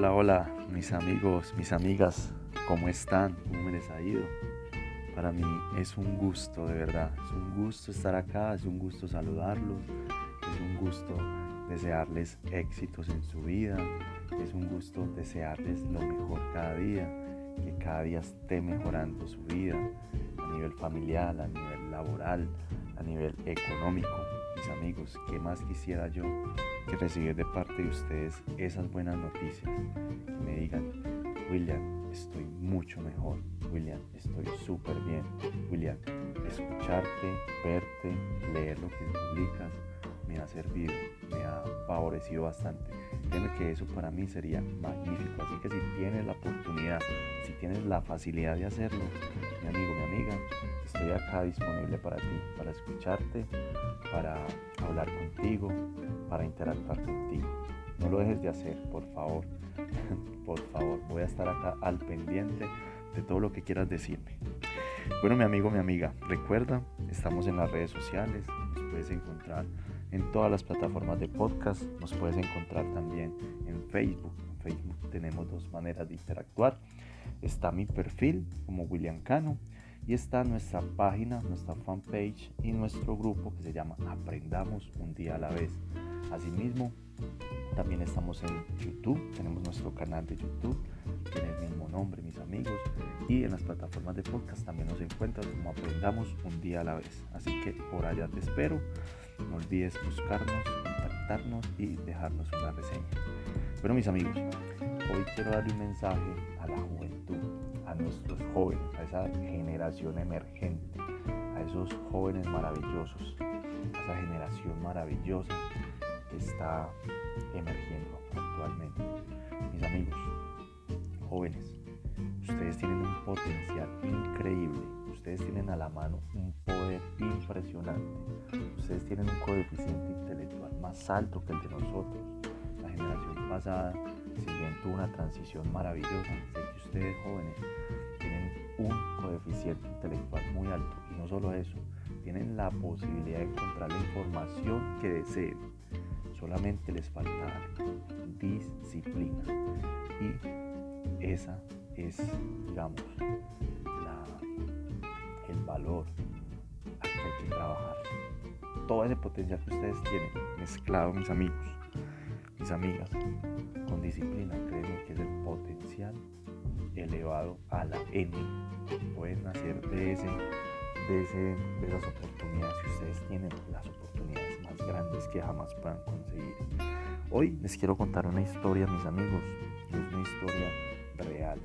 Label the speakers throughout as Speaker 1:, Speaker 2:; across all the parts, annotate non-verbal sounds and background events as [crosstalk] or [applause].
Speaker 1: Hola, hola, mis amigos, mis amigas, ¿cómo están? ¿Cómo me les ha ido? Para mí es un gusto, de verdad, es un gusto estar acá, es un gusto saludarlos, es un gusto desearles éxitos en su vida, es un gusto desearles lo mejor cada día, que cada día esté mejorando su vida nivel familiar, a nivel laboral, a nivel económico. Mis amigos, ¿qué más quisiera yo que recibir de parte de ustedes esas buenas noticias? Que me digan, William, estoy mucho mejor. William, estoy súper bien. William, escucharte, verte, leer lo que publicas me ha servido, me ha favorecido bastante. Que eso para mí sería magnífico. Así que si tienes la oportunidad, si tienes la facilidad de hacerlo, mi amigo, mi amiga, estoy acá disponible para ti, para escucharte, para hablar contigo, para interactuar contigo. No lo dejes de hacer, por favor. [laughs] por favor, voy a estar acá al pendiente de todo lo que quieras decirme. Bueno, mi amigo, mi amiga, recuerda, estamos en las redes sociales, nos puedes encontrar en todas las plataformas de podcast, nos puedes encontrar también en Facebook. En Facebook tenemos dos maneras de interactuar. Está mi perfil como William Cano y está nuestra página, nuestra fanpage y nuestro grupo que se llama Aprendamos un día a la vez. Asimismo, también estamos en YouTube, tenemos nuestro canal de YouTube, tiene el mismo nombre, mis amigos, y en las plataformas de podcast también nos encuentras como Aprendamos un día a la vez. Así que por allá te espero. No olvides buscarnos, contactarnos y dejarnos una reseña. Bueno, mis amigos, hoy quiero darle un mensaje a la juventud, a nuestros jóvenes, a esa generación emergente, a esos jóvenes maravillosos, a esa generación maravillosa que está emergiendo actualmente. Mis amigos, jóvenes, ustedes tienen un potencial increíble, ustedes tienen a la mano un poder impresionante, ustedes tienen un coeficiente intelectual más alto que el de nosotros. La generación pasada, si bien tuvo una transición maravillosa, sé que ustedes jóvenes tienen un coeficiente intelectual muy alto y no solo eso, tienen la posibilidad de encontrar la información que deseen solamente les falta disciplina. Y esa es, digamos, que hay que trabajar. Todo ese potencial que ustedes tienen mezclado, mis amigos, mis amigas, con disciplina, créanme que es el potencial elevado a la N. Pueden hacer de, ese, de, ese, de esas oportunidades que ustedes tienen las oportunidades más grandes que jamás puedan conseguir. Hoy les quiero contar una historia, mis amigos. Es una historia real.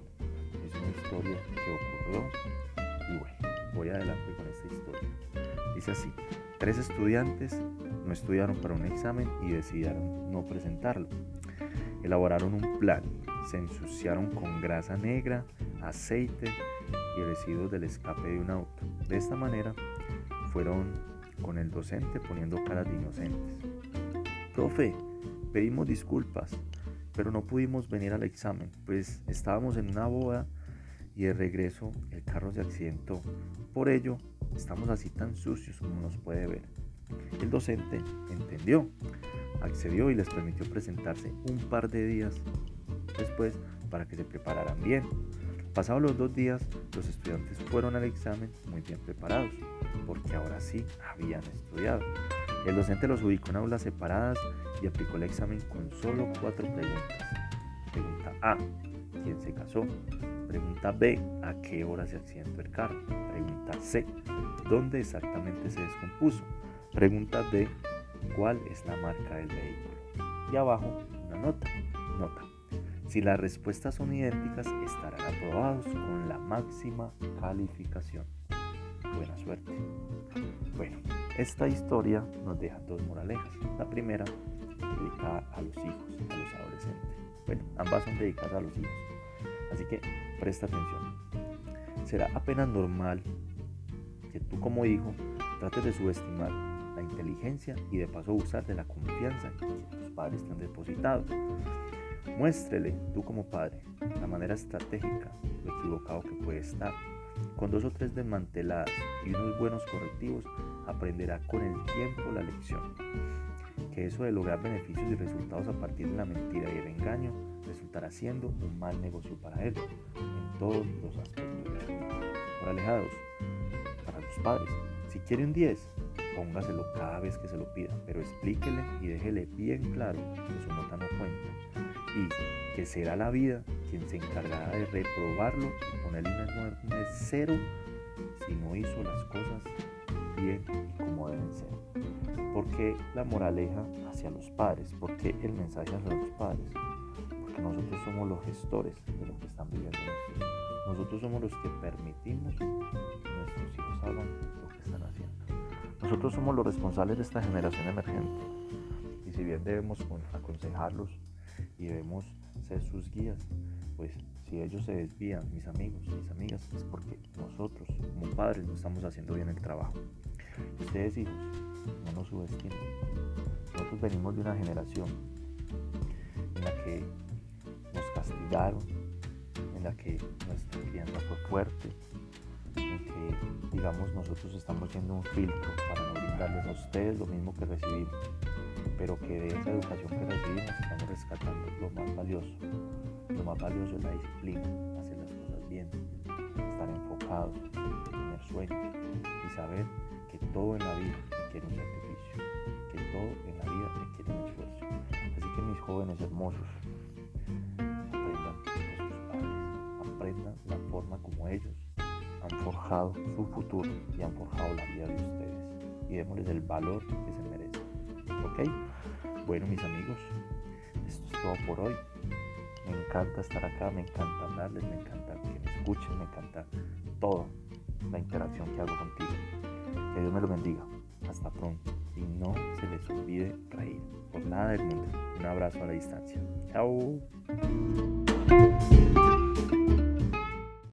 Speaker 1: Es una historia que ocurrió. Y bueno, voy adelante con esta historia. Dice así, tres estudiantes no estudiaron para un examen y decidieron no presentarlo. Elaboraron un plan, se ensuciaron con grasa negra, aceite y residuos del escape de un auto. De esta manera fueron con el docente poniendo caras de inocentes. Profe, pedimos disculpas, pero no pudimos venir al examen, pues estábamos en una boda y de regreso el carro se accidentó. Por ello, estamos así tan sucios como nos puede ver. El docente entendió, accedió y les permitió presentarse un par de días después para que se prepararan bien. Pasados los dos días, los estudiantes fueron al examen muy bien preparados, porque ahora sí habían estudiado. El docente los ubicó en aulas separadas y aplicó el examen con solo cuatro preguntas. Pregunta A, ¿quién se casó? Pregunta B, ¿a qué hora se accidentó el carro? Pregunta C, ¿dónde exactamente se descompuso? Pregunta D, ¿cuál es la marca del vehículo? Y abajo una nota. Nota. Si las respuestas son idénticas, estarán aprobados con la máxima calificación. Buena suerte. Bueno, esta historia nos deja dos moralejas. La primera, dedicada a los hijos, a los adolescentes. Bueno, ambas son dedicadas a los hijos. Así que presta atención. Será apenas normal que tú como hijo trates de subestimar la inteligencia y de paso usar de la confianza que tus padres te han depositado. Muéstrele, tú como padre, la manera estratégica, lo equivocado que puede estar. Con dos o tres desmanteladas y unos buenos correctivos, aprenderá con el tiempo la lección. Que eso de lograr beneficios y resultados a partir de la mentira y el engaño resultará siendo un mal negocio para él en todos los aspectos de su vida. Por alejados, para los padres, si quiere un 10, póngaselo cada vez que se lo pida, pero explíquele y déjele bien claro que su nota no cuenta y que será la vida quien se encargará de reprobarlo y ponerle un enorme cero si no hizo las cosas bien y como deben ser. ¿Por qué la moraleja hacia los padres? ¿Por qué el mensaje hacia los padres? Porque nosotros somos los gestores de lo que están viviendo nuestros hijos. Nosotros somos los que permitimos que nuestros hijos hagan lo que están haciendo. Nosotros somos los responsables de esta generación emergente. Y si bien debemos aconsejarlos y debemos ser sus guías, pues si ellos se desvían, mis amigos, mis amigas, es porque nosotros como padres no estamos haciendo bien el trabajo. Ustedes hijos, no nos subestimen. Nosotros venimos de una generación en la que nos castigaron, en la que nuestra crianza fue fuerte, en que, digamos, nosotros estamos siendo un filtro para no brindarles a ustedes lo mismo que recibimos, pero que de esa educación que recibimos estamos rescatando lo más valioso. Lo más valioso es la disciplina, hacer las cosas bien, estar enfocados, tener sueños y saber que todo en la vida requiere un sacrificio, que todo en la vida requiere un esfuerzo. Así que mis jóvenes hermosos, aprendan de sus padres, aprendan la forma como ellos han forjado su futuro y han forjado la vida de ustedes y démosles el valor que se merecen. ¿Ok? Bueno, mis amigos, esto es todo por hoy. Me encanta estar acá, me encanta hablarles, me encanta que me escuchen, me encanta toda la interacción que hago contigo. Que Dios me lo bendiga. Hasta pronto. Y no se les olvide reír. Por nada del mundo. Un abrazo a la distancia. Chao.